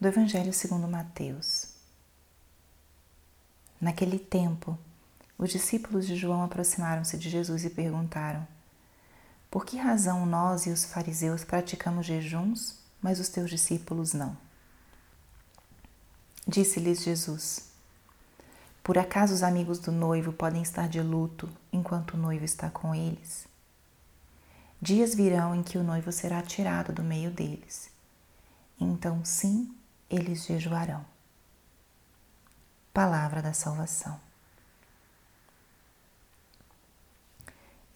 do Evangelho segundo Mateus. Naquele tempo, os discípulos de João aproximaram-se de Jesus e perguntaram: Por que razão nós e os fariseus praticamos jejuns, mas os teus discípulos não? Disse-lhes Jesus: Por acaso os amigos do noivo podem estar de luto enquanto o noivo está com eles? Dias virão em que o noivo será tirado do meio deles. Então, sim, eles jejuarão. Palavra da salvação.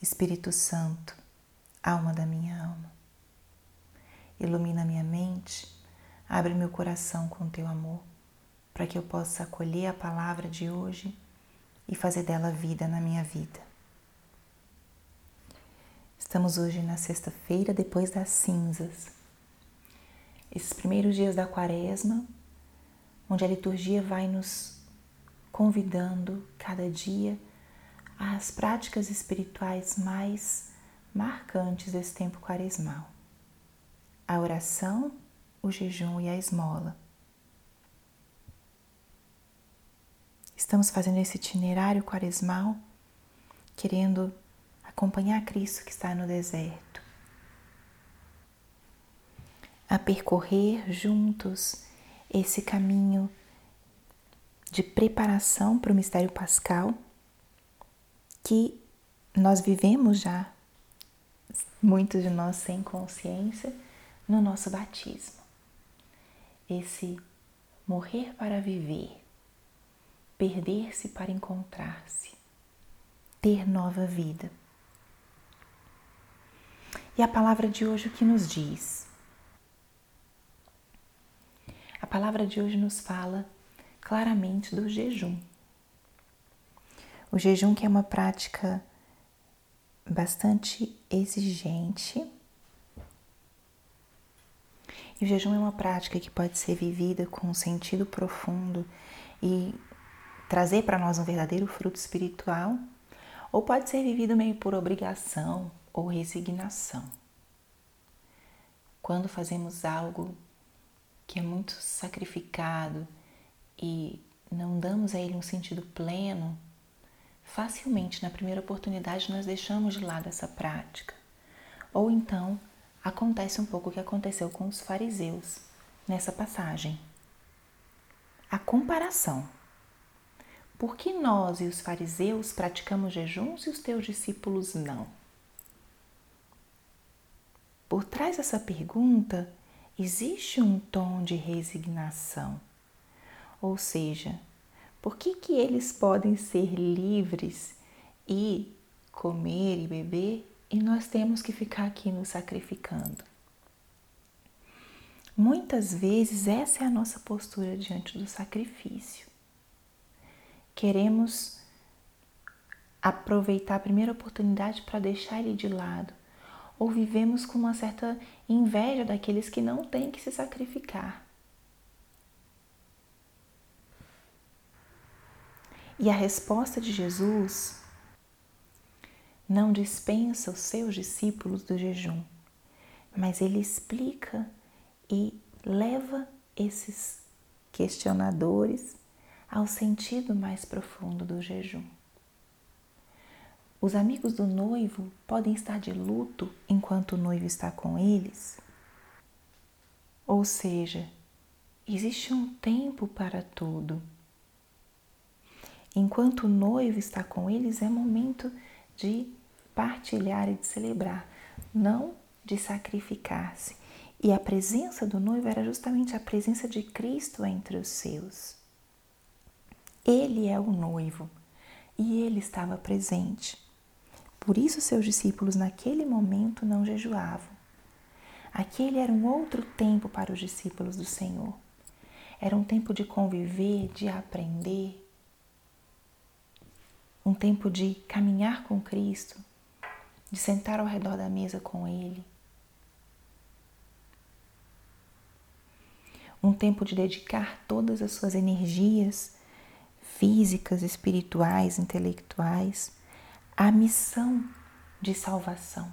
Espírito Santo, alma da minha alma, ilumina minha mente, abre meu coração com teu amor, para que eu possa acolher a palavra de hoje e fazer dela vida na minha vida. Estamos hoje na sexta-feira depois das cinzas esses primeiros dias da quaresma, onde a liturgia vai nos convidando cada dia às práticas espirituais mais marcantes desse tempo quaresmal: a oração, o jejum e a esmola. Estamos fazendo esse itinerário quaresmal, querendo acompanhar Cristo que está no deserto a percorrer juntos esse caminho de preparação para o mistério pascal que nós vivemos já, muitos de nós sem consciência, no nosso batismo. Esse morrer para viver, perder-se para encontrar-se, ter nova vida. E a palavra de hoje o que nos diz? Palavra de hoje nos fala claramente do jejum. O jejum que é uma prática bastante exigente. E o jejum é uma prática que pode ser vivida com um sentido profundo e trazer para nós um verdadeiro fruto espiritual, ou pode ser vivido meio por obrigação ou resignação. Quando fazemos algo que é muito sacrificado e não damos a ele um sentido pleno, facilmente na primeira oportunidade nós deixamos de lado essa prática. Ou então acontece um pouco o que aconteceu com os fariseus nessa passagem. A comparação. Por que nós e os fariseus praticamos jejuns e os teus discípulos não? Por trás dessa pergunta existe um tom de resignação. Ou seja, por que, que eles podem ser livres e comer e beber e nós temos que ficar aqui nos sacrificando? Muitas vezes essa é a nossa postura diante do sacrifício. Queremos aproveitar a primeira oportunidade para deixar ele de lado ou vivemos com uma certa inveja daqueles que não têm que se sacrificar. E a resposta de Jesus não dispensa os seus discípulos do jejum, mas ele explica e leva esses questionadores ao sentido mais profundo do jejum. Os amigos do noivo podem estar de luto enquanto o noivo está com eles? Ou seja, existe um tempo para tudo. Enquanto o noivo está com eles, é momento de partilhar e de celebrar, não de sacrificar-se. E a presença do noivo era justamente a presença de Cristo entre os seus. Ele é o noivo e ele estava presente. Por isso seus discípulos naquele momento não jejuavam. Aquele era um outro tempo para os discípulos do Senhor. Era um tempo de conviver, de aprender, um tempo de caminhar com Cristo, de sentar ao redor da mesa com Ele. Um tempo de dedicar todas as suas energias físicas, espirituais, intelectuais a missão de salvação,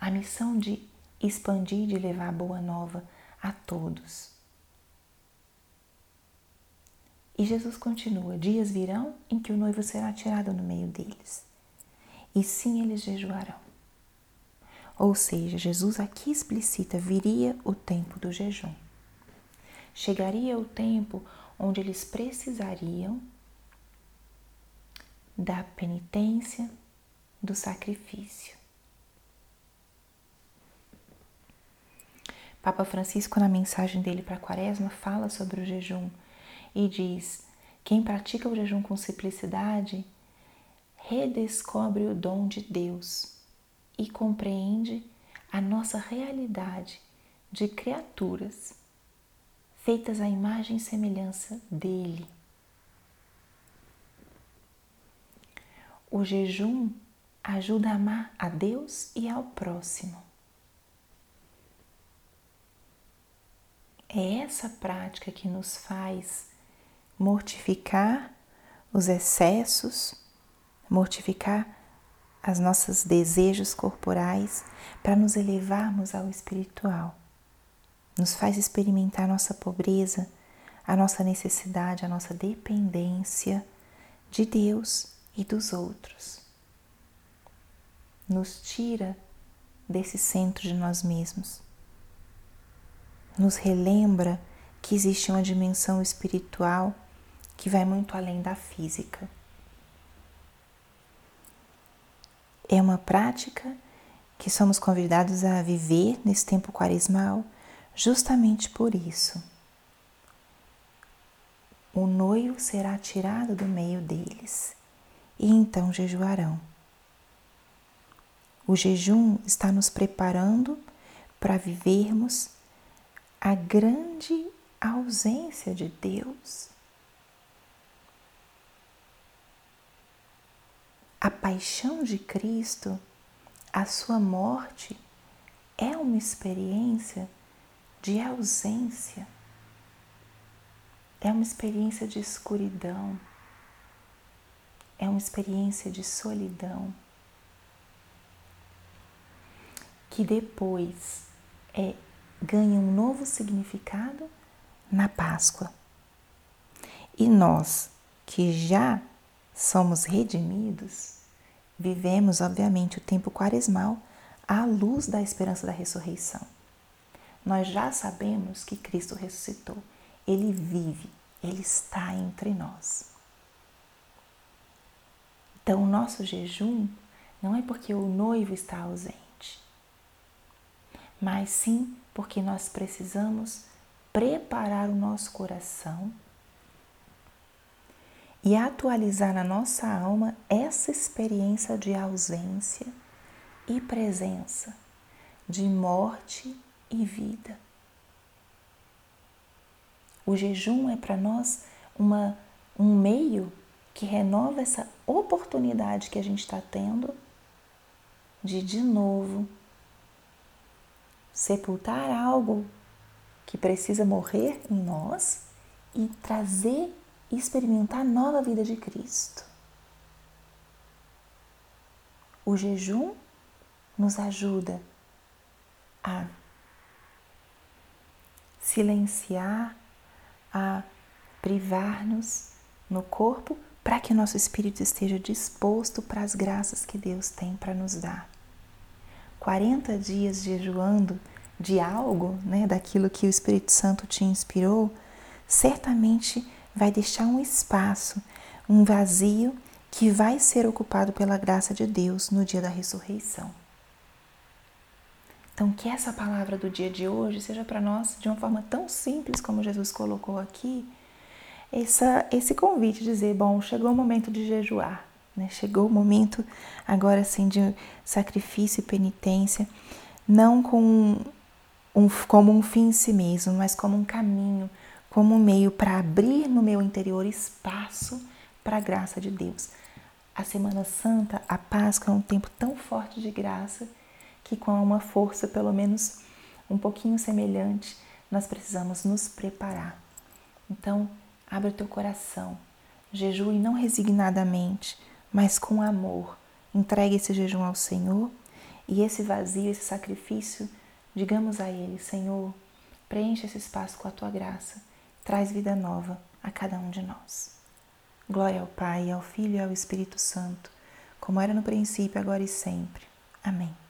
a missão de expandir, de levar a boa nova a todos. E Jesus continua: Dias virão em que o noivo será tirado no meio deles, e sim eles jejuarão. Ou seja, Jesus aqui explicita: viria o tempo do jejum. Chegaria o tempo onde eles precisariam da penitência, do sacrifício. Papa Francisco, na mensagem dele para a Quaresma, fala sobre o jejum e diz: quem pratica o jejum com simplicidade redescobre o dom de Deus e compreende a nossa realidade de criaturas feitas à imagem e semelhança dele. O jejum ajuda a amar a Deus e ao próximo. É essa prática que nos faz mortificar os excessos, mortificar as nossos desejos corporais para nos elevarmos ao espiritual. Nos faz experimentar nossa pobreza, a nossa necessidade, a nossa dependência de Deus e dos outros. Nos tira desse centro de nós mesmos. Nos relembra que existe uma dimensão espiritual que vai muito além da física. É uma prática que somos convidados a viver nesse tempo quaresmal justamente por isso. O noivo será tirado do meio deles e então jejuarão. O jejum está nos preparando para vivermos a grande ausência de Deus. A paixão de Cristo, a sua morte, é uma experiência de ausência, é uma experiência de escuridão, é uma experiência de solidão, que depois é, ganha um novo significado na Páscoa. E nós que já somos redimidos, vivemos, obviamente, o tempo quaresmal à luz da esperança da ressurreição. Nós já sabemos que Cristo ressuscitou, ele vive, ele está entre nós. Então, o nosso jejum não é porque o noivo está ausente, mas sim porque nós precisamos preparar o nosso coração e atualizar na nossa alma essa experiência de ausência e presença, de morte e vida. O jejum é para nós uma, um meio que renova essa oportunidade que a gente está tendo de, de novo, sepultar algo que precisa morrer em nós e trazer e experimentar a nova vida de Cristo. O jejum nos ajuda a silenciar, a privar-nos no corpo para que o nosso espírito esteja disposto para as graças que Deus tem para nos dar. 40 dias jejuando de algo, né, daquilo que o Espírito Santo te inspirou, certamente vai deixar um espaço, um vazio que vai ser ocupado pela graça de Deus no dia da ressurreição. Então, que essa palavra do dia de hoje seja para nós de uma forma tão simples como Jesus colocou aqui, essa, esse convite de dizer: bom, chegou o momento de jejuar, né? chegou o momento agora sim de sacrifício e penitência, não com um, como um fim em si mesmo, mas como um caminho, como um meio para abrir no meu interior espaço para a graça de Deus. A Semana Santa, a Páscoa é um tempo tão forte de graça que com uma força pelo menos um pouquinho semelhante, nós precisamos nos preparar. Então, abre o teu coração, jejue não resignadamente, mas com amor. Entregue esse jejum ao Senhor e esse vazio, esse sacrifício, digamos a Ele: Senhor, preencha esse espaço com a tua graça traz vida nova a cada um de nós. Glória ao Pai, ao Filho e ao Espírito Santo, como era no princípio, agora e sempre. Amém.